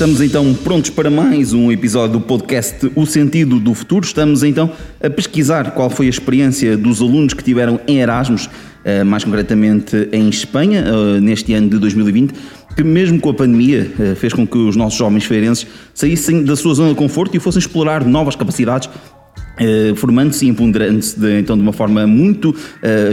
Estamos então prontos para mais um episódio do podcast O Sentido do Futuro. Estamos então a pesquisar qual foi a experiência dos alunos que tiveram em Erasmus, eh, mais concretamente em Espanha, eh, neste ano de 2020, que mesmo com a pandemia eh, fez com que os nossos jovens feirenses saíssem da sua zona de conforto e fossem explorar novas capacidades formando-se e empoderando-se de, então de uma forma muito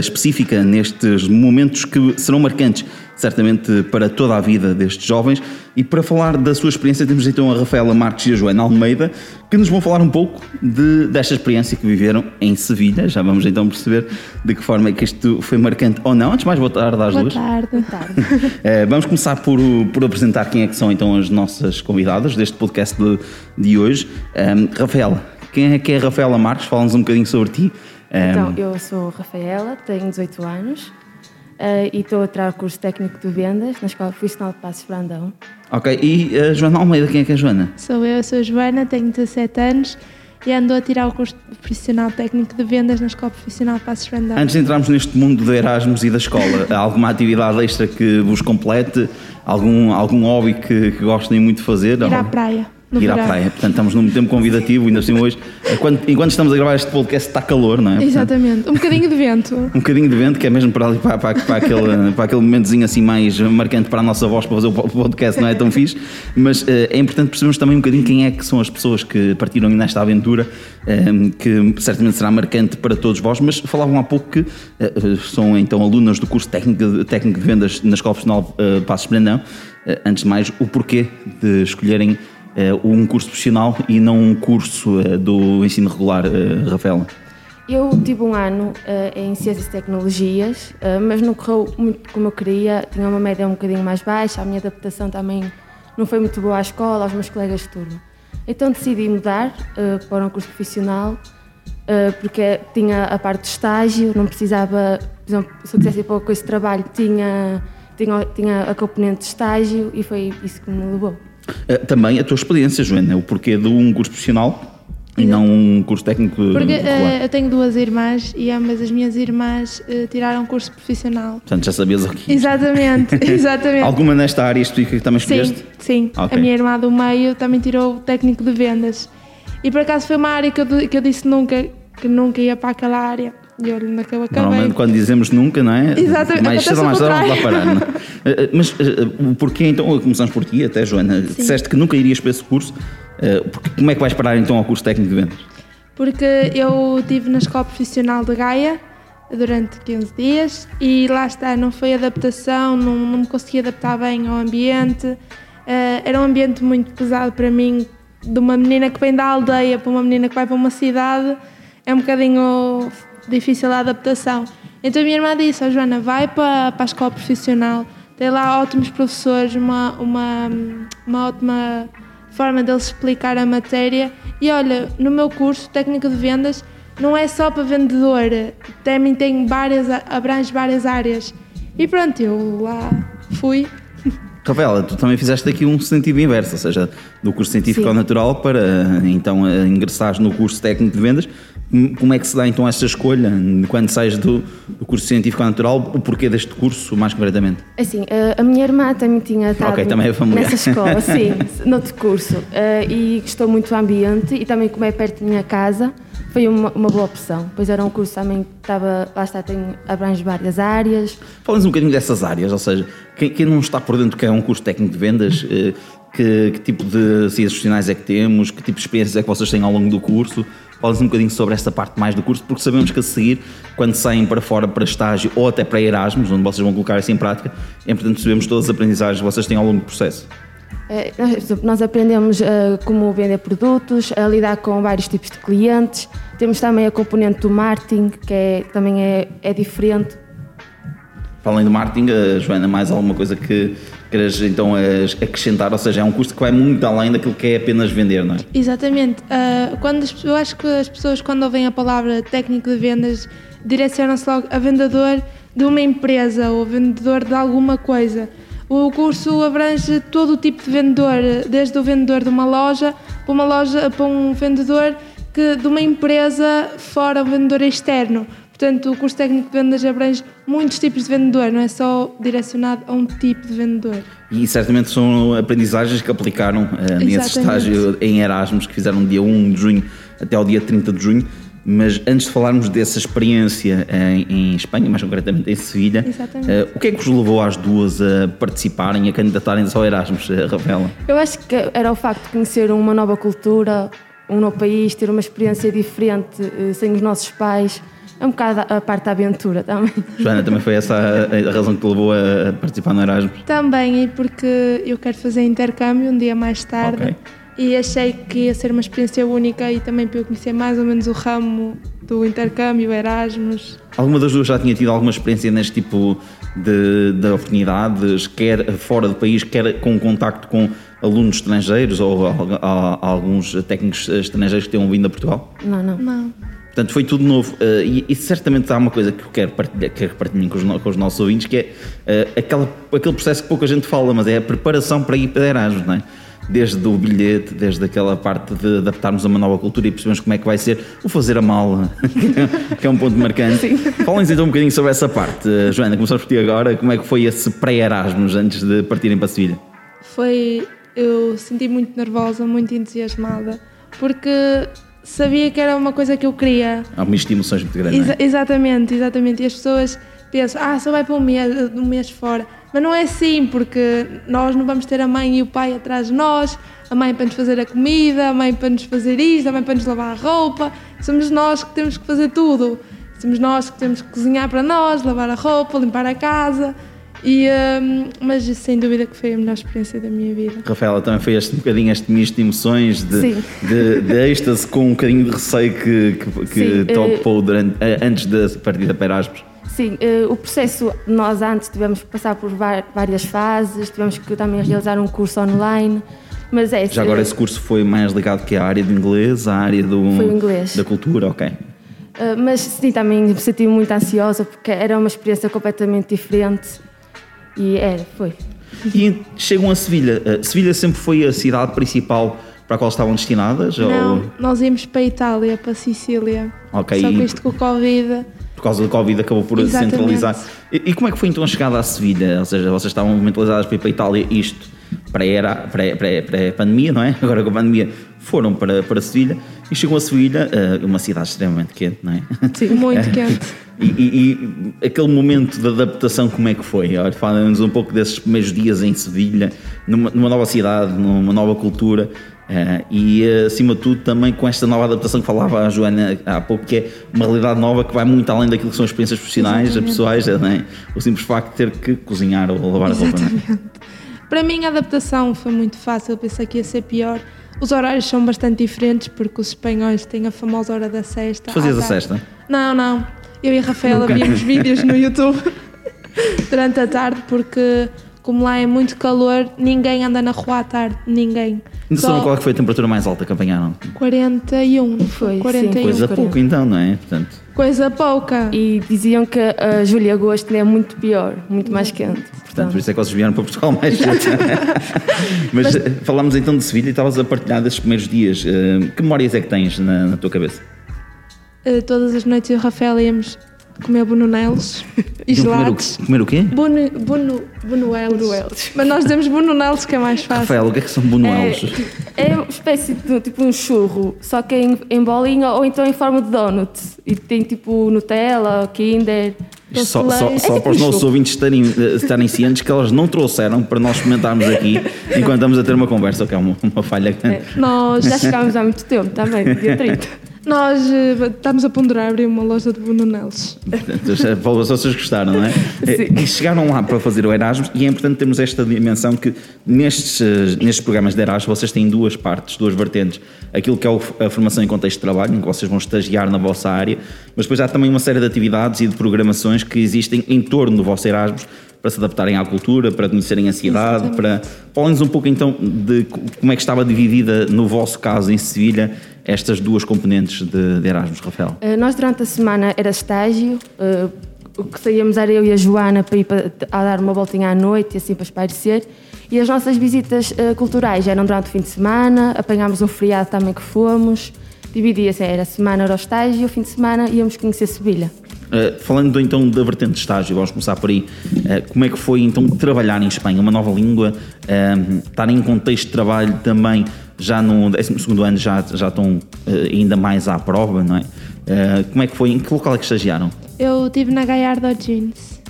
específica nestes momentos que serão marcantes certamente para toda a vida destes jovens e para falar da sua experiência temos então a Rafaela Marques e a Joana Almeida que nos vão falar um pouco de, desta experiência que viveram em Sevilha, já vamos então perceber de que forma é que isto foi marcante ou não. Antes mais, boa tarde às boa duas. Tarde. Boa tarde. uh, vamos começar por, por apresentar quem é que são então as nossas convidadas deste podcast de, de hoje. Um, Rafaela, quem é que é a Rafaela Marques? Fala-nos um bocadinho sobre ti. Então, eu sou Rafaela, tenho 18 anos uh, e estou a tirar o curso técnico de vendas na Escola Profissional de Passos Brandão. Ok, e a Joana Almeida, quem é que é a Joana? Sou eu, sou a Joana, tenho 17 anos e ando a tirar o curso profissional técnico de vendas na Escola Profissional de Passos Brandão. Antes de entrarmos neste mundo de Erasmus e da escola, há alguma atividade extra que vos complete? Algum, algum hobby que, que gostem muito de fazer? Ir à praia. Ir verão. à praia. Portanto, estamos num tempo convidativo, ainda assim hoje. Enquanto, enquanto estamos a gravar este podcast, está calor, não é? Portanto, Exatamente, um bocadinho de vento. um bocadinho de vento, que é mesmo para ali, para, para, para, aquele, para aquele momentozinho assim mais marcante para a nossa voz para fazer o podcast, não é tão fixe. Mas eh, é importante percebermos também um bocadinho quem é que são as pessoas que partiram nesta aventura, eh, que certamente será marcante para todos vós. Mas falavam há pouco que eh, são então alunas do curso técnico de, técnico de vendas na Escola Profissional Passos Brandão. Eh, antes de mais, o porquê de escolherem um curso profissional e não um curso uh, do ensino regular, uh, Rafaela? Eu tive um ano em Ciências e Tecnologias, mas não correu muito como eu queria. Tinha uma média um bocadinho mais baixa, a minha adaptação também não foi muito boa à escola, aos meus colegas de turno. Então decidi mudar para um curso profissional, porque tinha a parte de estágio, não precisava, por exemplo, se eu quisesse ir para o curso de trabalho, tinha, tinha, tinha a componente de estágio e foi isso que me levou. Também a tua experiência, Joana, o porquê de um curso profissional e não um curso técnico Porque uh, eu tenho duas irmãs e ambas as minhas irmãs uh, tiraram curso profissional. Portanto, já sabias aqui. Exatamente, exatamente. Alguma nesta área específica que também escolheste? Sim, sim. Okay. A minha irmã do meio também tirou o técnico de vendas. E por acaso foi uma área que eu, que eu disse nunca, que nunca ia para aquela área. E olha, naquela acabei. Normalmente quando dizemos nunca, não é? Exatamente. Mais cedo ou mais tarde vamos lá parar. Não? é? Mas uh, porquê então, começamos por ti até, Joana, Sim. disseste que nunca irias para esse curso, porque, como é que vais parar então ao curso técnico de vendas? Porque eu estive na Escola Profissional de Gaia durante 15 dias e lá está, não foi adaptação, não, não me consegui adaptar bem ao ambiente. Era um ambiente muito pesado para mim, de uma menina que vem da aldeia para uma menina que vai para uma cidade, é um bocadinho difícil a adaptação. Então a minha irmã disse, oh, Joana, vai para, para a escola profissional, tem lá ótimos professores, uma, uma, uma ótima forma deles explicar a matéria. E olha, no meu curso, técnico de vendas, não é só para vendedor, também tem várias, abrange várias áreas. E pronto, eu lá fui. Rafaela, tu também fizeste aqui um sentido inverso, ou seja, do curso científico Sim. ao natural para então ingressares no curso técnico de vendas. Como é que se dá então essa escolha quando sais do, do curso científico natural? O porquê deste curso, mais concretamente? Assim, a minha irmã também tinha estado okay, também é nessa escola, sim, noutro curso, e gostou muito do ambiente e também como é perto da minha casa, foi uma, uma boa opção. Pois era um curso também que estava, lá está, tem, abrange várias áreas. Falamos um bocadinho dessas áreas, ou seja, quem, quem, não está por dentro que é um curso técnico de vendas, que, que tipo de ciências profissionais é que temos, que tipo de experiências é que vocês têm ao longo do curso? Falamos um bocadinho sobre esta parte mais do curso, porque sabemos que a seguir, quando saem para fora para estágio ou até para Erasmus, onde vocês vão colocar isso em prática, é importante percebermos todas as aprendizagens que vocês têm ao longo do processo. É, nós aprendemos uh, como vender produtos, a lidar com vários tipos de clientes. Temos também a componente do marketing, que é, também é, é diferente. Para além do marketing, uh, Joana, mais alguma coisa que queres então acrescentar? Ou seja, é um curso que vai muito além daquilo que é apenas vender, não é? Exatamente. Uh, quando as, eu acho que as pessoas, quando ouvem a palavra técnico de vendas, direcionam-se logo a vendedor de uma empresa ou vendedor de alguma coisa. O curso abrange todo o tipo de vendedor, desde o vendedor de uma loja para uma loja para um vendedor que, de uma empresa fora um vendedor externo. Portanto, o curso técnico de vendas abrange muitos tipos de vendedor, não é só direcionado a um tipo de vendedor. E certamente são aprendizagens que aplicaram uh, nesse Exatamente. estágio em Erasmus, que fizeram dia 1 de junho até ao dia 30 de junho. Mas antes de falarmos dessa experiência em, em Espanha, mais concretamente em Sevilha, uh, o que é que vos levou às duas a participarem, a candidatarem-se ao Erasmus, uh, Rafaela? Eu acho que era o facto de conhecer uma nova cultura, um novo país, ter uma experiência diferente eh, sem os nossos pais. É um bocado a parte da aventura também. Joana, também foi essa a, a razão que te levou a participar no Erasmus? Também, e porque eu quero fazer intercâmbio um dia mais tarde Ok. e achei que ia ser uma experiência única e também para eu conhecer mais ou menos o ramo do intercâmbio, Erasmus. Alguma das duas já tinha tido alguma experiência neste tipo de, de oportunidades, quer fora do país, quer com contacto com alunos estrangeiros ou al- al- alguns técnicos estrangeiros que tenham vindo a Portugal? Não, não. Não. Portanto, foi tudo novo. Eh, e, e certamente há uma coisa que eu quero partilhar, quero partilhar com, os, no- com os nossos ouvintes, que é eh, aquela, aquele processo que pouca gente fala, mas é a preparação para ir para Erasmus, não é? Desde o bilhete, desde aquela parte de adaptarmos a uma nova cultura e percebemos como é que vai ser o fazer a mala, que é um ponto marcante. Falem-nos então um bocadinho sobre essa parte. Eh, Joana, começamos por ti agora. Como é que foi esse pré-Erasmus antes de partirem para Sevilha? Foi. Eu senti muito nervosa, muito entusiasmada, porque sabia que era uma coisa que eu queria. Há uma emoções muito grande, Exa- é? exatamente, exatamente. E as pessoas pensam, ah, só vai para um mês, um mês fora. Mas não é assim, porque nós não vamos ter a mãe e o pai atrás de nós, a mãe para nos fazer a comida, a mãe para nos fazer isto, a mãe para nos lavar a roupa. Somos nós que temos que fazer tudo. Somos nós que temos que cozinhar para nós, lavar a roupa, limpar a casa. E, hum, mas sem dúvida que foi a melhor experiência da minha vida. Rafaela, também foi este um bocadinho este misto de emoções, de, Sim. de, de êxtase com um bocadinho de receio que, que, que te eh, ocupou durante, eh, antes da partida para Erasmus. Sim, eh, o processo, nós antes tivemos que passar por várias fases, tivemos que também realizar um curso online, mas é... Já agora esse curso foi mais ligado que à área do inglês, à área do, da cultura, ok. mas sim, também me senti muito ansiosa porque era uma experiência completamente diferente e era, foi. E chegam a Sevilha. Eh, Sevilha sempre foi a cidade principal para a qual estavam destinadas? Não, Ou, nós íamos para a Itália, para a Sicília. Ok, Só que isto com o Covid. por causa do Covid acabou por Exatamente. centralizar. E, e como é que foi então a chegada à Sevilha? Ou seja, vocês estavam mentalizadas para ir para a Itália, isto pré-era- pré- pré- pré-pandemia, não é? Agora com a pandemia foram para, para Sevilha e chegam a Sevilha, eh, uma cidade extremamente quente, não é? Muito quente. E, e- e aquele momento de adaptação, como é que foi? Fala-nos um pouco desses primeiros dias em Sevilha, numa, numa nova cidade, numa nova cultura. eh, e eh, acima de tudo também com esta nova adaptação que falava a Joana há pouco, que é uma realidade nova que vai muito além daquilo que são experiências profissionais, pessoais, não é? o simples facto de ter que cozinhar ou lavar a roupa. é? Exatamente. Para mim a adaptação foi muito fácil, pensei que ia ser pior. Os horários são bastante diferentes porque os espanhóis têm a famosa hora da sexta. Fazias à a tarde. sexta? Não, não. Eu e a Rafaela Nunca. víamos vídeos no YouTube durante a tarde porque como lá é muito calor, ninguém anda na rua à tarde, ninguém. Ainda Só sabem qual é foi a temperatura mais alta que apanharam? 41, não Foi, sim. 41. Coisa Uns pouco então, não é? Portanto, Coisa pouca. E diziam que a julho e agosto é muito pior, muito mais quente. Portanto, por isso é que vocês vieram para Portugal mais cedo. Mas, eh, falámos então de Sevilha e estavas a partilhar desses primeiros dias. Eh, Que memórias é que tens na, na tua cabeça? Eh, todas as noites eu e o Rafael íamos comer bonunelos e Iam comer o, gelados. comer o quê? Bunu, bunu, bunuelos. Bunuelos. Mas nós dizemos bununelos que é mais fácil. Rafael, o que é que são bonuelos? É, é uma espécie de tipo um churro, só que em, em bolinha ou então em forma de donut. E tem tipo Nutella, Kinder. Só, só, leite. só É tipo para os nossos ouvintes estarem, eh, estarem cientes que elas não trouxeram para nós experimentarmos aqui enquanto estamos a ter uma conversa, o que é uma, uma falha grande. É. Nós, Já chegámos há muito tempo também, dia 30. Nós eh, estamos a ponderar abrir uma loja de bununelos. Para vocês gostaram, não é? Sim. E chegaram lá para fazer o Erasmus e é importante termos esta dimensão que nestes, eh, nestes programas de Erasmus vocês têm duas partes, duas vertentes. Aquilo que é a formação em contexto de trabalho, em que vocês vão estagiar na vossa área, mas depois há também uma série de atividades e de programações que existem em torno do vosso Erasmus para se adaptarem à cultura, para conhecerem a cidade, para... Falem-nos um pouco então de co- como é que estava dividida, no vosso caso, em Sevilha, estas duas componentes de, de Erasmus, Rafael. Eh, Nós durante a semana era estágio, eh, o que saíamos era eu e a Joana para ir para, a dar uma voltinha à noite e assim para espairecer. E as nossas visitas eh, culturais eram durante o fim de semana, apanhámos um feriado também que fomos, dividia-se, era a semana era o estágio e o fim de semana íamos conhecer Sevilha. Uh, falando então da vertente de estágio, vamos começar por aí. Uh, como é que foi então trabalhar em Espanha? Uma nova língua, uh, estar em contexto de trabalho também, já no 12 ano já, já estão ainda mais à prova, não é? como é que foi? Em que local é que estagiaram? Eu estive na Gallardo Jeans.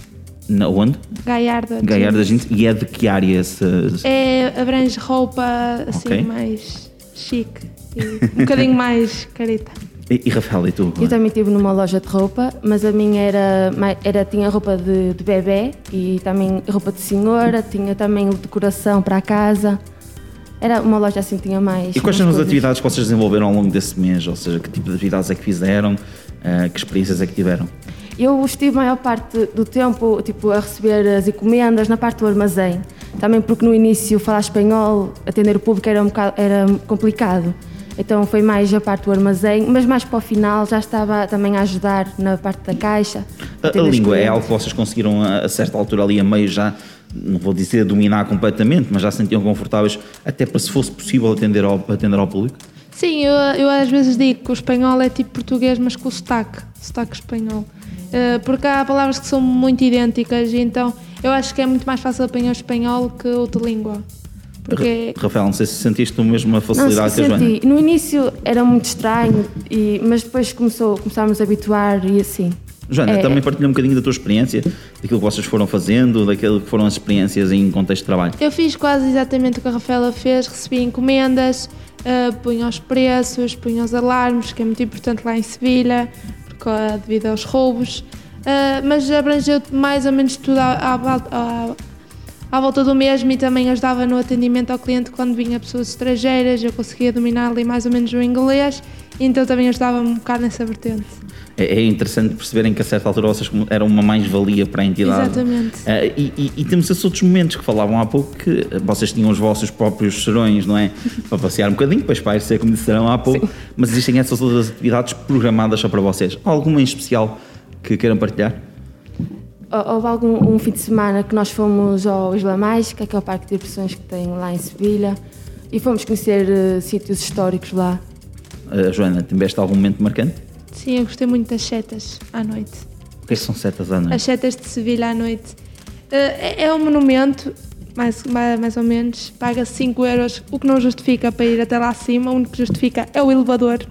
Na onde? Gallardo Jeans. Gallardo Jeans. E é de que área? Se... É, abrange roupa assim okay. mais chique e um bocadinho mais careta. E, e Rafael, e tu? Eu também estive numa loja de roupa, mas a minha era, era tinha roupa de, de bebê e também roupa de senhora, tinha também decoração para a casa. Era uma loja assim, tinha mais. E quais são as atividades que vocês desenvolveram ao longo desse mês? Ou seja, que tipo de atividades é que fizeram? Uh, que experiências é que tiveram? Eu estive a maior parte do tempo tipo, a receber as encomendas na parte do armazém. Também porque no início falar espanhol, atender o público era, um bocado, era complicado. Então foi mais a parte do armazém, mas mais para o final já estava também a ajudar na parte da caixa. A, a língua é algo que vocês conseguiram a, certa altura ali a meio já, não vou dizer dominar completamente, mas já sentiam confortáveis até para se fosse possível atender ao, atender ao público? Sim, eu, eu às vezes digo que o espanhol é tipo português, mas com o sotaque, sotaque espanhol. Uh, porque há palavras que são muito idênticas, e então eu acho que é muito mais fácil apanhar o espanhol que outra língua. Porque... Rafael, não sei se sentiste a mesma facilidade não, que a Joana. No início era muito estranho, e, mas depois começou, começámos a habituar e assim. Joana, é, também partilha um bocadinho da tua experiência, daquilo que vocês foram fazendo, daquilo que foram as experiências em contexto de trabalho. Eu fiz quase exatamente o que a Rafaela fez, recebi encomendas, uh, punha os preços, punha os alarmes, que é muito importante lá em Sevilha, porque, uh, devido aos roubos, uh, mas abrangeu mais ou menos tudo à, à, à volta do mesmo e também ajudava no atendimento ao cliente quando vinha pessoas estrangeiras, eu conseguia dominar ali mais ou menos o inglês, então também ajudava-me um bocado nessa vertente. É, é interessante perceberem que a certa altura vocês eram uma mais-valia para a entidade. Exatamente. Uh, e, e, e, temos esses outros momentos que falavam há pouco que vocês tinham os vossos próprios serões, não é? para passear um bocadinho, depois para ser como disseram há pouco, Sim. mas existem essas outras atividades programadas só para vocês. Alguma em especial que queiram partilhar? Houve algum um fim de semana que nós fomos ao Isla Mágica, que é o parque de diversões que tem lá em Sevilha, e fomos conhecer uh, sítios históricos lá. Uh, Joana, tiveste algum momento marcante? Sim, eu gostei muito das setas à noite. O que, é são setas à noite? As setas de Sevilha à noite. Uh, é, é, um monumento, mais, mais, mais ou menos, paga 5 euros, o que não justifica para ir até lá acima, o único que justifica é o elevador.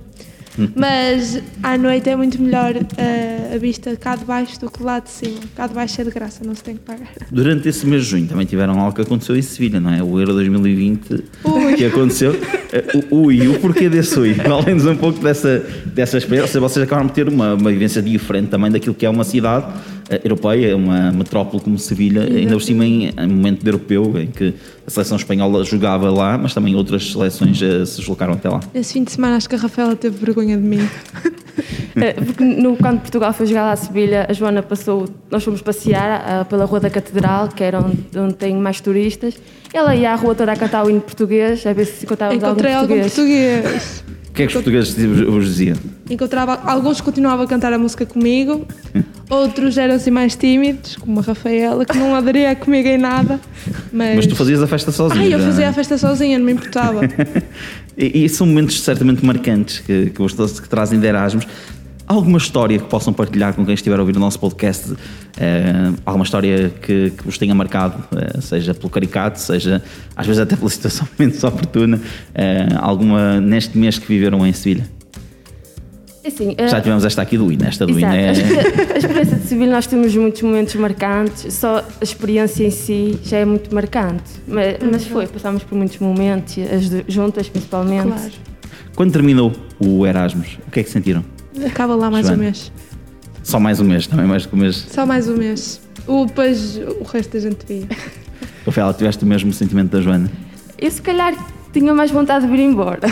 Mas à noite é muito melhor uh, a vista cá de baixo do que lá de cima. Cá de baixo é de graça, não se tem que pagar. Durante esse mês de junho também tiveram algo que aconteceu em Sevilha, não é? O Euro 2020 ui. que aconteceu. Uh, ui, o porquê desse ui? Além de um pouco dessa, dessa experiência, vocês acabaram de ter uma, uma vivência diferente também daquilo que é uma cidade europeia, uma metrópole como Sevilha, ainda por cima em, em momento de europeu, em que a seleção espanhola jogava lá, mas também outras seleções uh, se deslocaram até lá. Esse fim de semana acho que a Rafaela teve vergonha de mim. Eh, porque no, quando Portugal foi jogar lá a Sevilha, a Joana passou, nós fomos passear uh, pela Rua da Catedral, que era onde, onde, tem mais turistas. Ela ia à rua toda a cantar o hino português, a ver se encontrávamos Encontrei algum português. Algum português. O que é que os portugueses vos diziam? Encontrava, alguns continuavam a cantar a música comigo, outros eram assim mais tímidos, como a Rafaela, que não aderia comigo em nada. Mas, mas tu fazias a festa sozinha? Ah, eu fazia é? a festa sozinha, não me importava. e, e, são momentos certamente marcantes que, que, que trazem de Erasmus. Alguma história que possam partilhar com quem estiver a ouvir o nosso podcast? Uh, alguma história que, que vos tenha marcado, uh, seja pelo caricato, seja às vezes até pela situação menos oportuna, uh, alguma neste mês que viveram em Sevilha? Assim, Já tivemos esta aqui do INE, esta do exato. INE. É... A experiência de civil, nós temos muitos momentos marcantes, só a experiência em si já é muito marcante. Mas, mas foi, passámos por muitos momentos, as juntas principalmente. Claro. Quando terminou o Erasmus, o que é que sentiram? Acaba lá mais Joana. um mês. Só mais um mês, também mais que um mês? Só mais um mês. O, depois o resto da gente via. Rafaela, tiveste o mesmo sentimento da Joana? Eu se calhar tinha mais vontade de vir embora.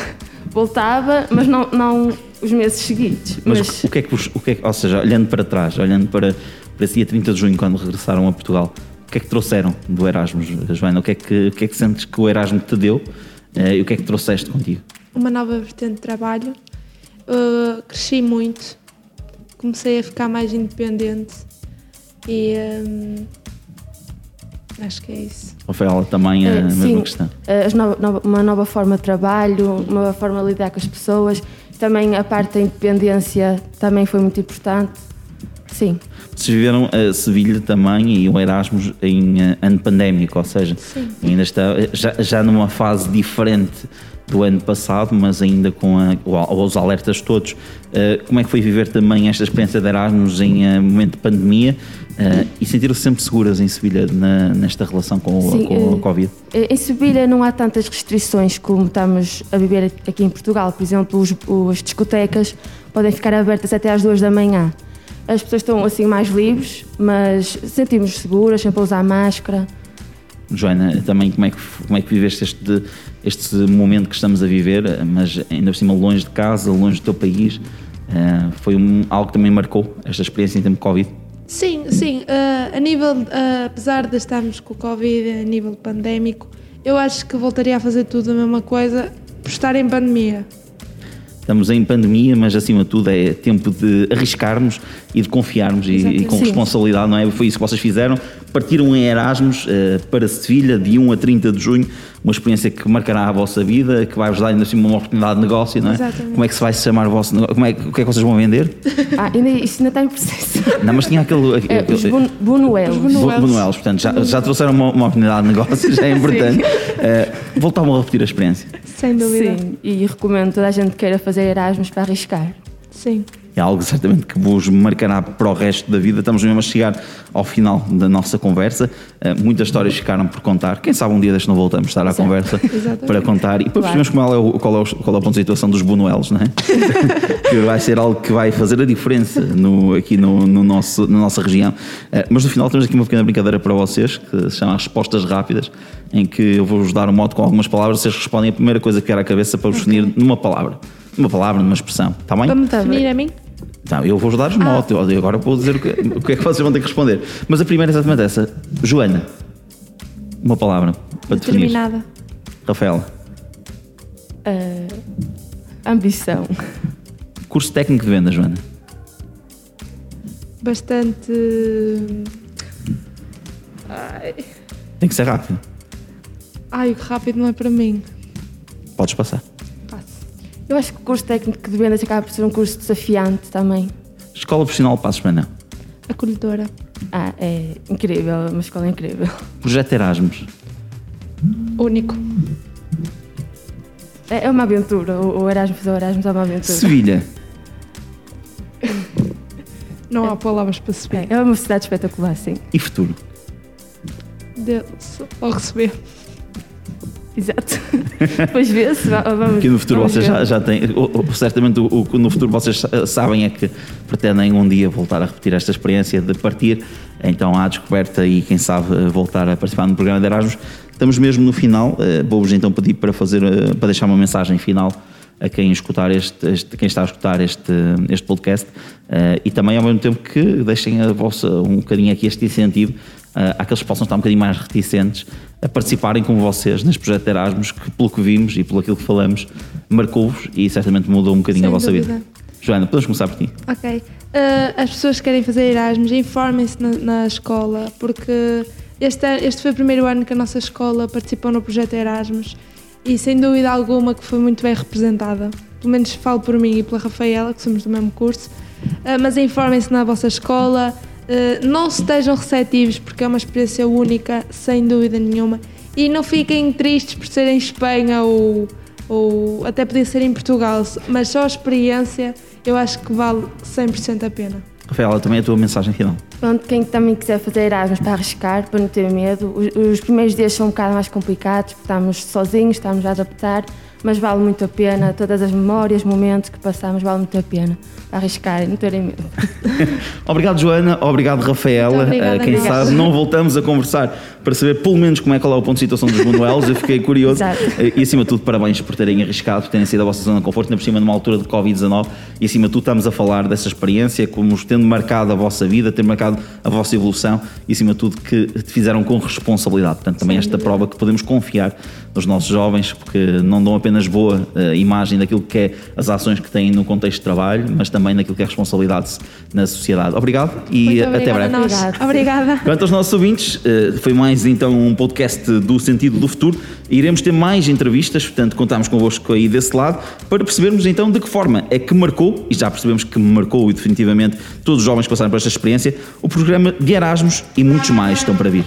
Voltava, mas não, não os meses seguidos. Mas, mas... O, que é que vos, o que é que, ou seja, olhando para trás, olhando para, para esse dia 30 de junho, quando regressaram a Portugal, o que é que trouxeram do Erasmus, Joana? O que é que, o que, é que sentes que o Erasmus te deu uh, e o que é que trouxeste contigo? Uma nova vertente de trabalho. Uh, cresci muito, comecei a ficar mais independente e. Um, Acho que é isso. Rafaela, também é, a mesma sim, questão. uma nova forma de trabalho, uma nova forma de lidar com as pessoas também a parte da independência também foi muito importante. Sim. Vocês viveram a Sevilha também e o Erasmus em uh, ano pandémico, ou seja, Sim. ainda está já, já numa fase diferente do ano passado, mas ainda com a, os alertas todos. Como é que foi viver também esta experiência de Erasmus em momento de pandemia uh, e sentir-se sempre seguras em Sevilha na, nesta relação com, Sim, com a eh, Covid? Em Sevilha não há tantas restrições como estamos a viver aqui em Portugal. Por exemplo, os, as discotecas podem ficar abertas até às duas da manhã. As pessoas estão assim mais livres, mas sentimos seguras, sempre a usar máscara. Joana, também como é que, como é que viveste este, este momento que estamos a viver, mas ainda por cima longe de casa, longe do teu país? Uh, foi um, algo que também marcou esta experiência em tempo de Covid? Sim, sim. Uh, a nível, uh, apesar de estarmos com o Covid a nível pandémico, eu acho que voltaria a fazer tudo a mesma coisa por estar em pandemia. Estamos em pandemia, mas acima de tudo é tempo de arriscarmos e de confiarmos e, e, com Sim. responsabilidade, não é? Foi isso que vocês fizeram. Partiram em Erasmus uh, para Sevilha de 1 a 30 de junho, uma experiência que marcará a vossa vida, que vai vos dar ainda assim uma oportunidade de negócio, não é? Exatamente. Como é que se vai chamar o vosso negócio? Como é, que- o que é que vocês vão vender? Ah, ainda, isto ainda está em processo. Não, mas tinha aquele. É, aquele- os Bunuelos. Bo- Bonuelos, portanto, já, já trouxeram uma, uma oportunidade de negócio, já é importante. Uh, voltavam a repetir a experiência. Sem dúvida. Sim, e recomendo toda a gente que queira fazer Erasmus para arriscar. Sim. É algo certamente que vos marcará para o resto da vida. Estamos mesmo a chegar ao final da nossa conversa. Uh, muitas histórias ficaram por contar. Quem sabe um dia deste não voltamos a estar à Exato. conversa Exatamente. para contar. E depois Claro. percebemos qual é, o, qual, é o, qual é o ponto de situação dos bonuelos, não é? que vai ser algo que vai fazer a diferença no, aqui no, no nosso, na nossa região. Uh, mas no final temos aqui uma pequena brincadeira para vocês que se chama Respostas Rápidas, em que eu vou-vos dar um modo com algumas palavras. Vocês respondem a primeira coisa que vier à cabeça para vos definir numa palavra. Numa palavra, numa expressão. Está bem? Vamos definir a mim? Não, eu vou dar os motos, eu agora vou dizer o que, o que é que vocês vão ter que responder. Mas a primeira é exatamente essa. Joana, uma palavra para definir. Determinada. Rafael, Ah, ambição. curso técnico de venda, Joana. Bastante. Ai, Tem que ser rápido. Ai, o rápido não é para mim. Podes passar. Passo. Eu acho que o curso técnico de vendas acaba por ser um curso desafiante também. Escola profissional Passos Manuel. Acolhedora. Ah, é incrível, é uma escola incrível. Projeto Erasmus. Único. É, é uma aventura, o, Erasmus, o Erasmus é uma aventura. Sevilha. Não há palavras para subir. É, é uma cidade espetacular, sim. E futuro. Deus, ao receber. Exato. Depois vê-se, va- vamos. Aqui no futuro vocês já, já têm. Certamente o, que no futuro vocês sa- sabem é que pretendem um dia voltar a repetir esta experiência de partir, então à descoberta e quem sabe eh, voltar a participar no programa de Erasmus. Estamos mesmo no final. eh, Vou-vos então pedir para fazer eh, para deixar uma mensagem final a quem escutar este, este- quem está a escutar este, este podcast eh, e também ao mesmo tempo que deixem a vossa um bocadinho aqui este incentivo uh, àqueles que possam estar um bocadinho mais reticentes a participarem com vocês neste projeto de Erasmus, que pelo que vimos e pelo aquilo que falamos, marcou-vos e certamente mudou um bocadinho Sem a vossa dúvida. vida. Joana, podemos começar por ti. Ok. Uh, as pessoas que querem fazer Erasmus, informem-se na, na escola, porque este, este foi o primeiro ano que a nossa escola participou no projeto Erasmus e sem dúvida alguma que foi muito bem representada. Pelo menos falo por mim e pela Rafaela, que somos do mesmo curso. Uh, mas informem-se na vossa escola, uh, não estejam receptivos, porque é uma experiência única, sem dúvida nenhuma. E não fiquem tristes por ser em Espanha ou, ou até podia ser em Portugal, mas só a experiência eu acho que vale 100% a pena. Rafaela, também a tua mensagem final. Pronto, quem também quiser fazer Erasmus para arriscar, para não ter medo, os, os primeiros dias são um bocado mais complicados, porque estamos sozinhos, estamos a adaptar, mas vale muito a pena, todas as memórias, momentos que passamos, vale muito a pena para arriscarem, não terem medo. Obrigado, Joana. Obrigado, obrigada, Uh, Quem obrigada. sabe não voltamos a conversar para saber pelo menos como é que lá é o ponto de situação dos Manuelos. Eu fiquei curioso. Exato. Uh, E acima de tudo, parabéns por terem arriscado, por terem sido a vossa zona de conforto, ainda por cima numa altura de Covid-19. E acima de tudo, estamos a falar dessa experiência como tendo marcado a vossa vida, ter marcado a vossa evolução e acima de tudo que fizeram com responsabilidade. Portanto, também esta prova que podemos confiar nos nossos jovens, porque não dão apenas boa uh, imagem daquilo que é as ações que têm no contexto de trabalho, mas também naquilo que é responsabilidade na sociedade. Obrigado e Muito até breve. Obrigada. Quanto aos nossos ouvintes, eh, foi mais mais então um podcast do Sentido do Futuro. Iremos ter mais entrevistas, portanto contamos convosco aí desse lado para percebermos então de que forma é que marcou, e já percebemos que marcou e definitivamente todos os jovens que passaram por esta experiência, o programa de Erasmus e muitos mais estão para vir.